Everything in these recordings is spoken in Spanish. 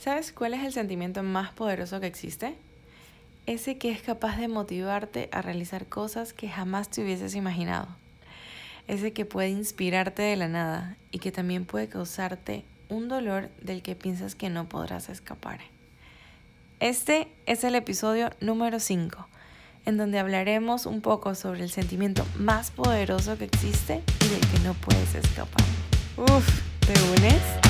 ¿Sabes cuál es el sentimiento más poderoso que existe? Ese que es capaz de motivarte a realizar cosas que jamás te hubieses imaginado. Ese que puede inspirarte de la nada y que también puede causarte un dolor del que piensas que no podrás escapar. Este es el episodio número 5, en donde hablaremos un poco sobre el sentimiento más poderoso que existe y del que no puedes escapar. Uf, ¿te unes?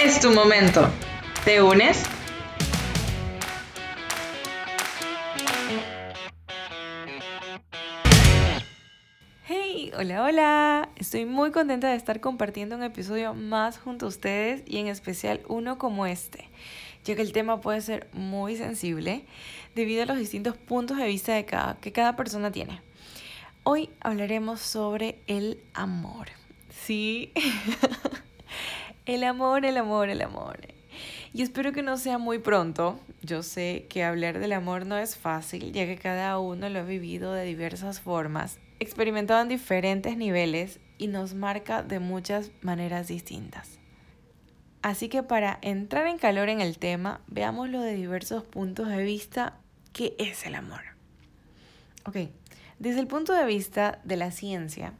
es tu momento. ¿Te unes? Hey, hola, hola. Estoy muy contenta de estar compartiendo un episodio más junto a ustedes y en especial uno como este, ya que el tema puede ser muy sensible debido a los distintos puntos de vista que cada persona tiene. Hoy hablaremos sobre el amor. Sí. El amor, el amor, el amor. Y espero que no sea muy pronto. Yo sé que hablar del amor no es fácil, ya que cada uno lo ha vivido de diversas formas, experimentado en diferentes niveles y nos marca de muchas maneras distintas. Así que para entrar en calor en el tema, veámoslo de diversos puntos de vista, ¿qué es el amor? Ok, desde el punto de vista de la ciencia,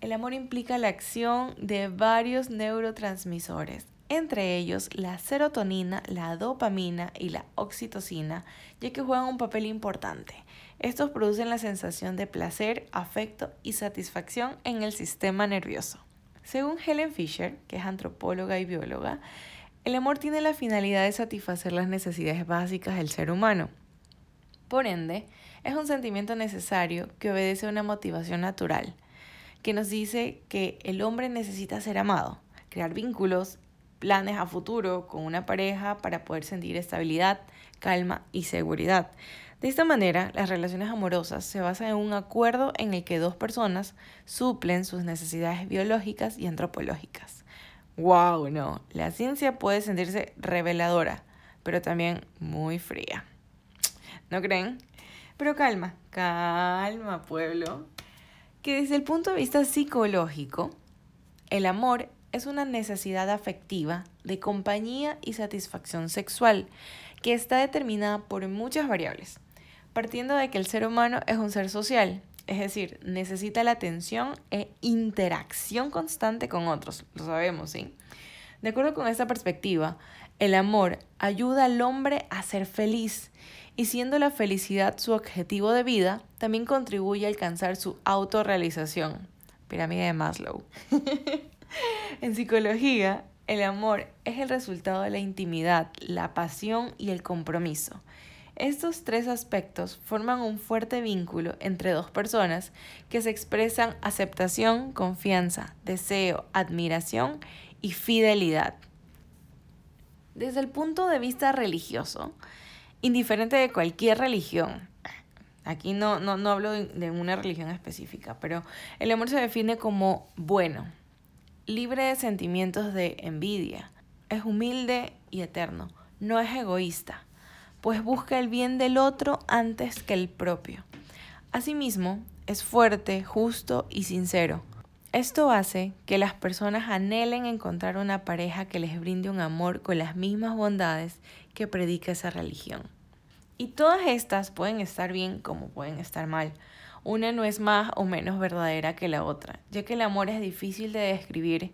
el amor implica la acción de varios neurotransmisores, entre ellos la serotonina, la dopamina y la oxitocina, ya que juegan un papel importante. Estos producen la sensación de placer, afecto y satisfacción en el sistema nervioso. Según Helen Fisher, que es antropóloga y bióloga, el amor tiene la finalidad de satisfacer las necesidades básicas del ser humano. Por ende, es un sentimiento necesario que obedece a una motivación natural que nos dice que el hombre necesita ser amado, crear vínculos, planes a futuro con una pareja para poder sentir estabilidad, calma y seguridad. De esta manera, las relaciones amorosas se basan en un acuerdo en el que dos personas suplen sus necesidades biológicas y antropológicas. ¡Wow! No, la ciencia puede sentirse reveladora, pero también muy fría. ¿No creen? Pero calma, calma, pueblo que desde el punto de vista psicológico, el amor es una necesidad afectiva de compañía y satisfacción sexual que está determinada por muchas variables, partiendo de que el ser humano es un ser social, es decir, necesita la atención e interacción constante con otros, lo sabemos, ¿sí? De acuerdo con esta perspectiva, el amor ayuda al hombre a ser feliz y siendo la felicidad su objetivo de vida, también contribuye a alcanzar su autorrealización. Pirámide de Maslow. en psicología, el amor es el resultado de la intimidad, la pasión y el compromiso. Estos tres aspectos forman un fuerte vínculo entre dos personas que se expresan aceptación, confianza, deseo, admiración y fidelidad. Desde el punto de vista religioso, indiferente de cualquier religión. Aquí no, no, no hablo de una religión específica, pero el amor se define como bueno, libre de sentimientos de envidia, es humilde y eterno, no es egoísta, pues busca el bien del otro antes que el propio. Asimismo, es fuerte, justo y sincero. Esto hace que las personas anhelen encontrar una pareja que les brinde un amor con las mismas bondades que predica esa religión. Y todas estas pueden estar bien como pueden estar mal. Una no es más o menos verdadera que la otra, ya que el amor es difícil de describir.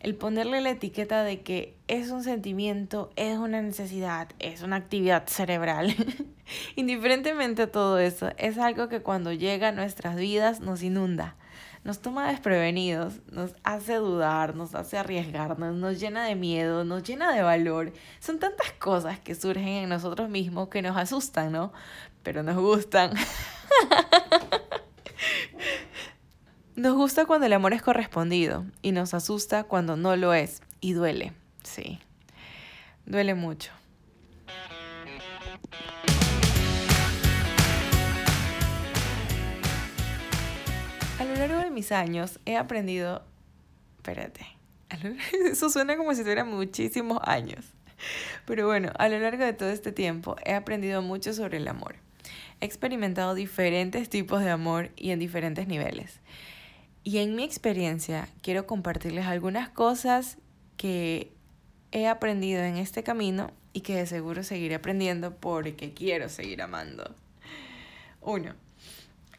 El ponerle la etiqueta de que es un sentimiento, es una necesidad, es una actividad cerebral, indiferentemente a todo eso, es algo que cuando llega a nuestras vidas nos inunda nos toma desprevenidos, nos hace dudar, nos hace arriesgarnos, nos llena de miedo, nos llena de valor. Son tantas cosas que surgen en nosotros mismos que nos asustan, ¿no? Pero nos gustan. Nos gusta cuando el amor es correspondido y nos asusta cuando no lo es y duele, sí, duele mucho. A lo largo de mis años he aprendido, espérate, eso suena como si tuviera muchísimos años, pero bueno, a lo largo de todo este tiempo he aprendido mucho sobre el amor. He experimentado diferentes tipos de amor y en diferentes niveles. Y en mi experiencia quiero compartirles algunas cosas que he aprendido en este camino y que de seguro seguiré aprendiendo porque quiero seguir amando. Uno,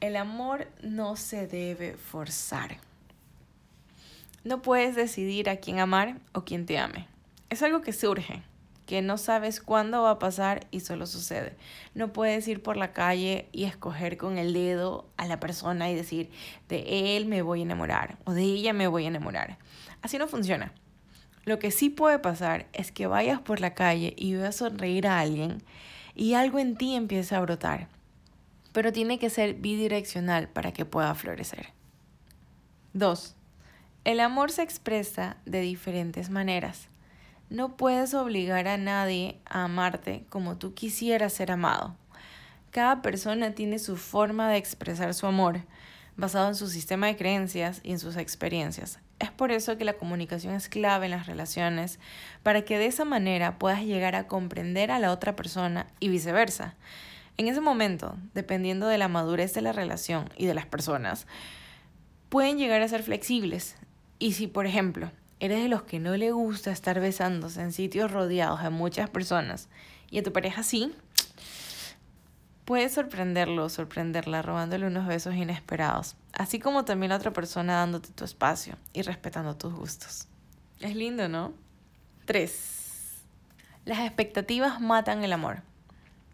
el amor no se debe forzar. No puedes decidir a quién amar o quién te ame. Es algo que surge que no sabes cuándo va a pasar y solo sucede. No puedes ir por la calle y escoger con el dedo a la persona y decir, de él me voy a enamorar o de ella me voy a enamorar. Así no funciona. Lo que sí puede pasar es que vayas por la calle y veas sonreír a alguien y algo en ti empieza a brotar. Pero tiene que ser bidireccional para que pueda florecer. 2. El amor se expresa de diferentes maneras. No puedes obligar a nadie a amarte como tú quisieras ser amado. Cada persona tiene su forma de expresar su amor, basado en su sistema de creencias y en sus experiencias. Es por eso que la comunicación es clave en las relaciones, para que de esa manera puedas llegar a comprender a la otra persona y viceversa. En ese momento, dependiendo de la madurez de la relación y de las personas, pueden llegar a ser flexibles. Y si, por ejemplo, eres de los que no le gusta estar besándose en sitios rodeados de muchas personas y a tu pareja sí, puedes sorprenderlo o sorprenderla robándole unos besos inesperados, así como también la otra persona dándote tu espacio y respetando tus gustos. Es lindo, ¿no? 3. Las expectativas matan el amor.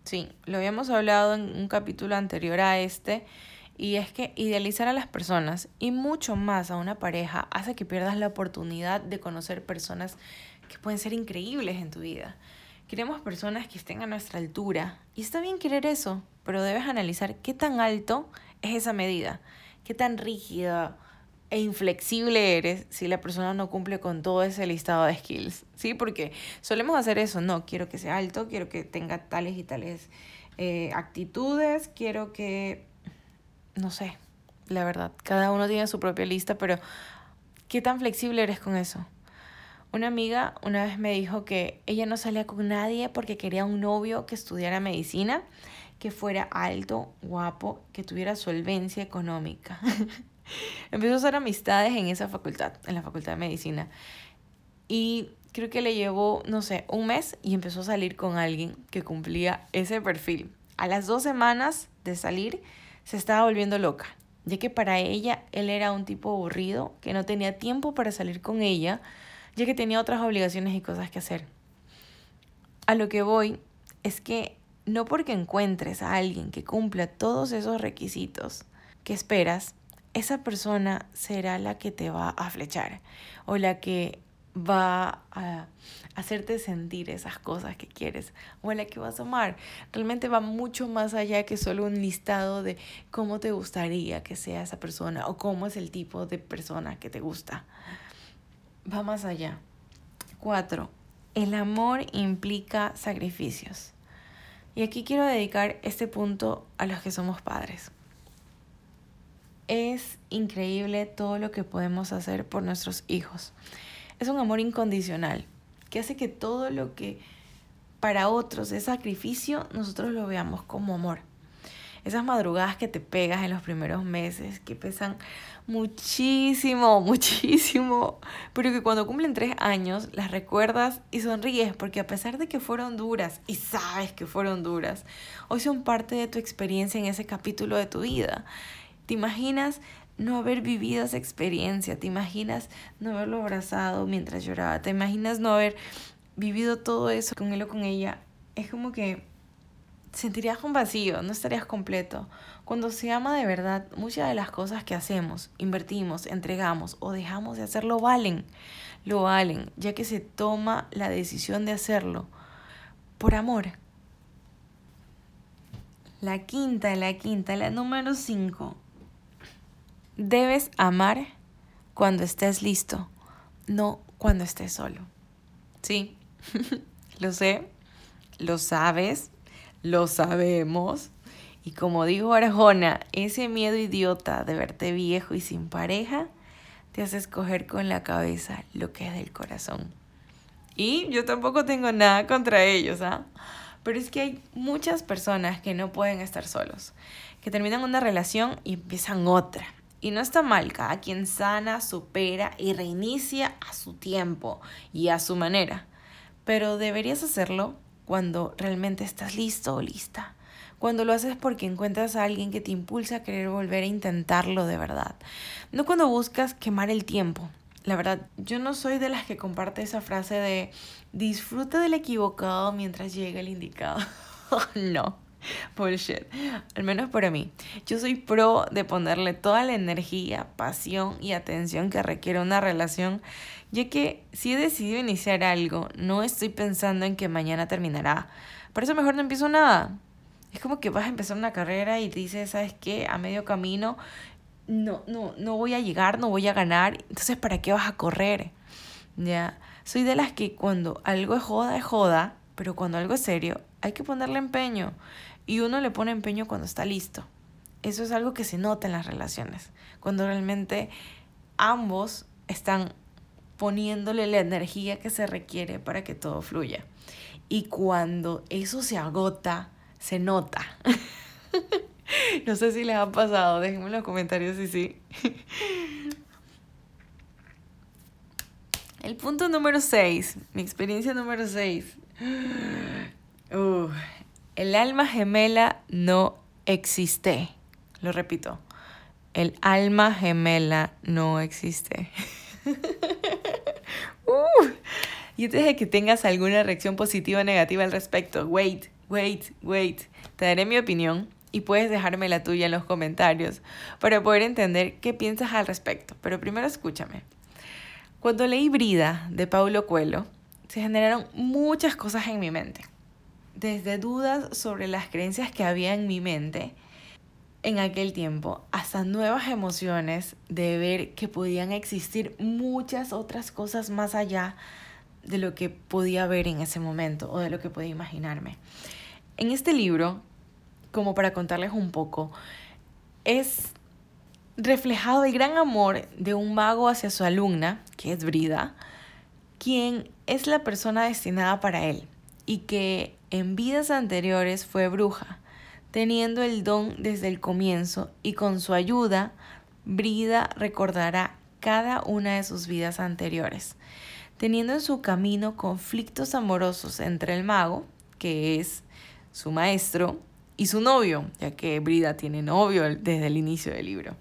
Sí, lo habíamos hablado en un capítulo anterior a este y es que idealizar a las personas y mucho más a una pareja hace que pierdas la oportunidad de conocer personas que pueden ser increíbles en tu vida. Queremos personas que estén a nuestra altura y está bien querer eso, pero debes analizar qué tan alto es esa medida, qué tan rígida e inflexible eres si la persona no cumple con todo ese listado de skills, ¿sí? Porque solemos hacer eso, no, quiero que sea alto, quiero que tenga tales y tales eh, actitudes, quiero que no sé, la verdad, cada uno tiene su propia lista, pero ¿qué tan flexible eres con eso? Una amiga una vez me dijo que ella no salía con nadie porque quería un novio que estudiara medicina, que fuera alto, guapo, que tuviera solvencia económica. Empezó a hacer amistades en esa facultad, en la facultad de medicina. Y creo que le llevó, no sé, un mes y empezó a salir con alguien que cumplía ese perfil. A las dos semanas de salir, se estaba volviendo loca, ya que para ella él era un tipo aburrido, que no tenía tiempo para salir con ella, ya que tenía otras obligaciones y cosas que hacer. A lo que voy es que no porque encuentres a alguien que cumpla todos esos requisitos que esperas, esa persona será la que te va a flechar o la que va a hacerte sentir esas cosas que quieres o la que vas a amar. Realmente va mucho más allá que solo un listado de cómo te gustaría que sea esa persona o cómo es el tipo de persona que te gusta. Va más allá. Cuatro, el amor implica sacrificios. Y aquí quiero dedicar este punto a los que somos padres. Es increíble todo lo que podemos hacer por nuestros hijos es un amor incondicional, que hace que todo lo que para otros es sacrificio, nosotros lo veamos como amor. Esas madrugadas que te pegas en los primeros meses, que pesan muchísimo, muchísimo, pero que cuando cumplen tres años las recuerdas y sonríes, porque a pesar de que fueron duras, y sabes que fueron duras, hoy son parte de tu experiencia en ese capítulo de tu vida. ¿Te imaginas no haber vivido esa experiencia, te imaginas no haberlo abrazado mientras lloraba, te imaginas no haber vivido todo eso con él o con ella, es como que sentirías un vacío, no estarías completo. Cuando se ama de verdad, muchas de las cosas que hacemos, invertimos, entregamos o dejamos de hacerlo valen, lo valen, ya que se toma la decisión de hacerlo por amor. La quinta, la quinta, la número cinco debes amar cuando estés listo, no cuando estés solo. Sí, lo sé, lo sabes, lo sabemos. Y como dijo Arjona, ese miedo idiota de verte viejo y sin pareja te hace escoger con la cabeza lo que es del corazón. Y yo tampoco tengo nada contra ellos, ¿ah? Pero es que hay muchas personas que no pueden estar solos, que terminan una relación y empiezan otra. Y no está mal, cada quien sana, supera y reinicia a su tiempo y a su manera. Pero deberías hacerlo cuando realmente estás listo o lista. Cuando lo haces porque encuentras a alguien que te impulsa a querer volver a intentarlo de verdad. No cuando buscas quemar el tiempo. La verdad, yo no soy de las que comparte esa frase de disfruta del equivocado mientras llega el indicado. no, bullshit. Al menos para mí. Yo soy pro de ponerle toda la energía, pasión y atención que requiere una relación, ya que si he decidido iniciar algo, no estoy pensando en que mañana terminará. Por eso mejor no empiezo nada. Es como que vas a empezar una carrera y dices, ¿sabes qué? A medio camino no, no, no voy a llegar, no voy a ganar. Entonces, ¿para qué vas a correr? Ya. Soy de las que cuando algo es joda, es joda, pero cuando algo es serio, hay que ponerle empeño. Y uno le pone empeño cuando está listo. Eso es algo que se nota en las relaciones. Cuando realmente ambos están poniéndole la energía que se requiere para que todo fluya. Y cuando eso se agota, se nota. no sé si les ha pasado, déjenme en los comentarios si sí. El punto número 6, mi experiencia número 6. el alma gemela no existe. Lo repito, el alma gemela no existe. y antes de que tengas alguna reacción positiva o negativa al respecto, wait, wait, wait. Te daré mi opinión y puedes dejarme la tuya en los comentarios para poder entender qué piensas al respecto. Pero primero escúchame. Cuando leí Brida de Paulo Coelho, se generaron muchas cosas en mi mente. Desde dudas sobre las creencias que había en mi mente en aquel tiempo, hasta nuevas emociones de ver que podían existir muchas otras cosas más allá de lo que podía ver en ese momento o de lo que podía imaginarme. En este libro, como para contarles un poco, es reflejado el gran amor de un mago hacia su alumna, que es Brida, quien es la persona destinada para él y que en vidas anteriores fue bruja, teniendo el don desde el comienzo y con su ayuda, Brida recordará cada una de sus vidas anteriores, teniendo en su camino conflictos amorosos entre el mago, que es su maestro, y su novio, ya que Brida tiene novio desde el inicio del libro.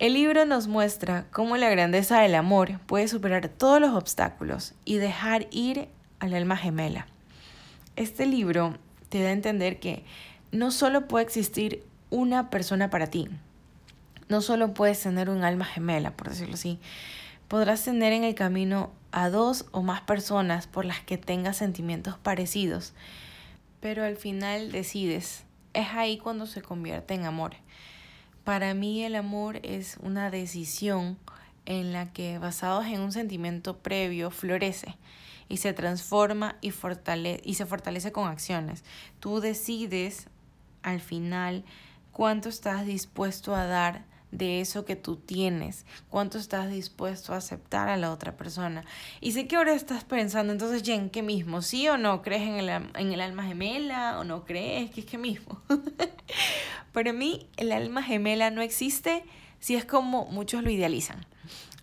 El libro nos muestra cómo la grandeza del amor puede superar todos los obstáculos y dejar ir al alma gemela. Este libro te da a entender que no solo puede existir una persona para ti, no solo puedes tener un alma gemela, por decirlo así, podrás tener en el camino a dos o más personas por las que tengas sentimientos parecidos pero al final decides. Es ahí cuando se convierte en amor. Para mí el amor es una decisión en la que basados en un sentimiento previo florece y se transforma y, y se fortalece con acciones. Tú decides al final cuánto estás dispuesto a dar de eso que tú tienes, cuánto estás dispuesto a aceptar a la otra persona. Y sé que ahora estás pensando, entonces, Jen, ¿qué mismo? ¿Sí o no? ¿Crees en el, en el alma gemela o no crees que es que mismo? Para mí, el alma gemela no existe si es como muchos lo idealizan,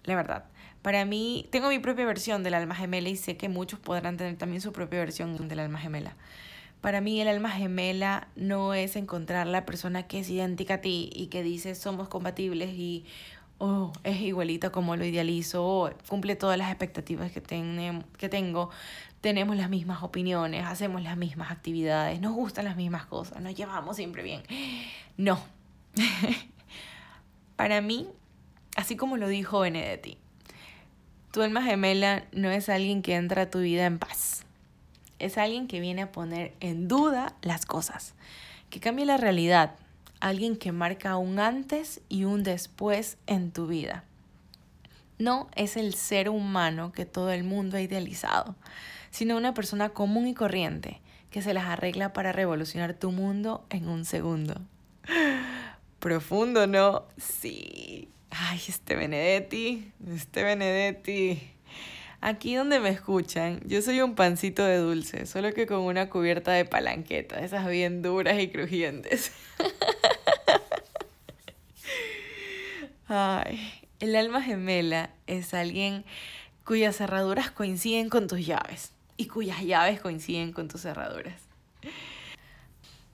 la verdad. Para mí, tengo mi propia versión del alma gemela y sé que muchos podrán tener también su propia versión del alma gemela. Para mí el alma gemela no es encontrar la persona que es idéntica a ti y que dice somos compatibles y oh, es igualita como lo idealizo, oh, cumple todas las expectativas que, que tengo, tenemos las mismas opiniones, hacemos las mismas actividades, nos gustan las mismas cosas, nos llevamos siempre bien. No. Para mí, así como lo dijo Benedetti, tu alma gemela no es alguien que entra a tu vida en paz es alguien que viene a poner en duda las cosas, que cambie la realidad, alguien que marca un antes y un después en tu vida. No es el ser humano que todo el mundo ha idealizado, sino una persona común y corriente que se las arregla para revolucionar tu mundo en un segundo. Profundo, ¿no? Sí. Ay, este Benedetti, este Benedetti. Aquí donde me escuchan, yo soy un pancito de dulce, solo que con una cubierta de palanqueta, esas bien duras y crujientes. Ay, el alma gemela es alguien cuyas cerraduras coinciden con tus llaves y cuyas llaves coinciden con tus cerraduras.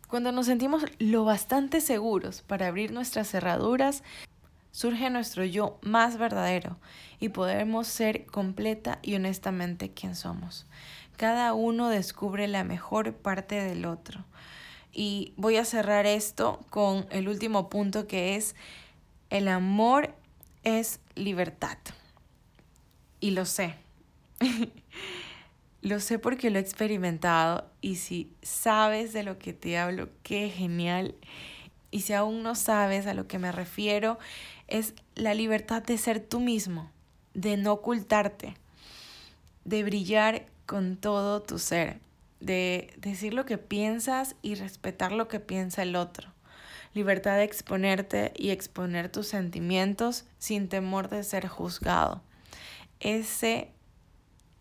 Cuando nos sentimos lo bastante seguros para abrir nuestras cerraduras, surge nuestro yo más verdadero y podemos ser completa y honestamente quien somos. Cada uno descubre la mejor parte del otro. Y voy a cerrar esto con el último punto que es el amor es libertad. Y lo sé. lo sé porque lo he experimentado y si sabes de lo que te hablo, qué genial. Y si aún no sabes a lo que me refiero, es la libertad de ser tú mismo, de no ocultarte, de brillar con todo tu ser, de decir lo que piensas y respetar lo que piensa el otro. Libertad de exponerte y exponer tus sentimientos sin temor de ser juzgado. Ese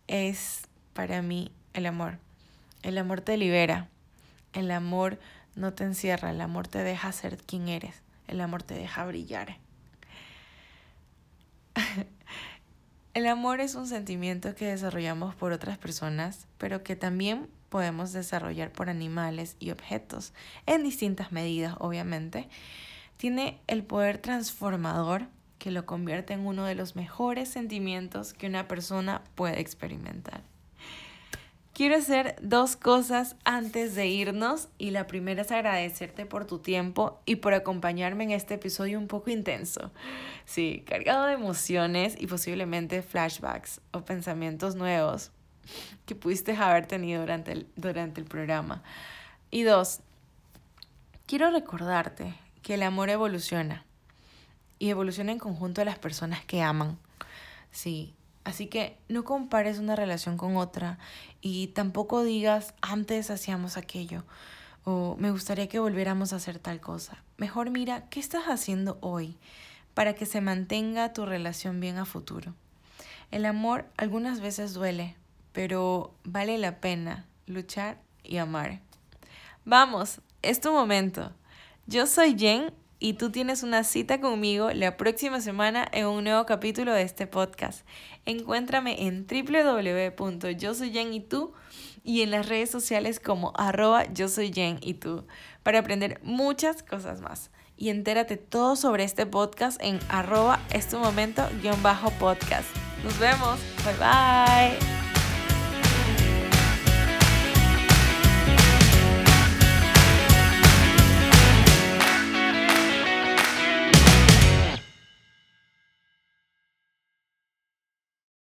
es para mí el amor. El amor te libera. El amor no te encierra. El amor te deja ser quien eres. El amor te deja brillar. El amor es un sentimiento que desarrollamos por otras personas, pero que también podemos desarrollar por animales y objetos, en distintas medidas, obviamente. Tiene el poder transformador que lo convierte en uno de los mejores sentimientos que una persona puede experimentar. Quiero hacer dos cosas antes de irnos y la primera es agradecerte por tu tiempo y por acompañarme en este episodio un poco intenso. Sí, cargado de emociones y posiblemente flashbacks o pensamientos nuevos que pudiste haber tenido durante el, durante el programa. Y dos, quiero recordarte que el amor evoluciona y evoluciona en conjunto a las personas que aman. Sí, Así que no compares una relación con otra y tampoco digas antes hacíamos aquello o me gustaría que volviéramos a hacer tal cosa. Mejor mira qué estás haciendo hoy para que se mantenga tu relación bien a futuro. El amor algunas veces duele, pero vale la pena luchar y amar. Vamos, es tu momento. Yo soy Jen y tú tienes una cita conmigo la próxima semana en un nuevo capítulo de este podcast. Encuéntrame en www.yosoyyenYTú y en las redes sociales como arroba yo soy Jen y para aprender muchas cosas más. Y entérate todo sobre este podcast en arroba es tu momento guion bajo podcast. Nos vemos. Bye bye.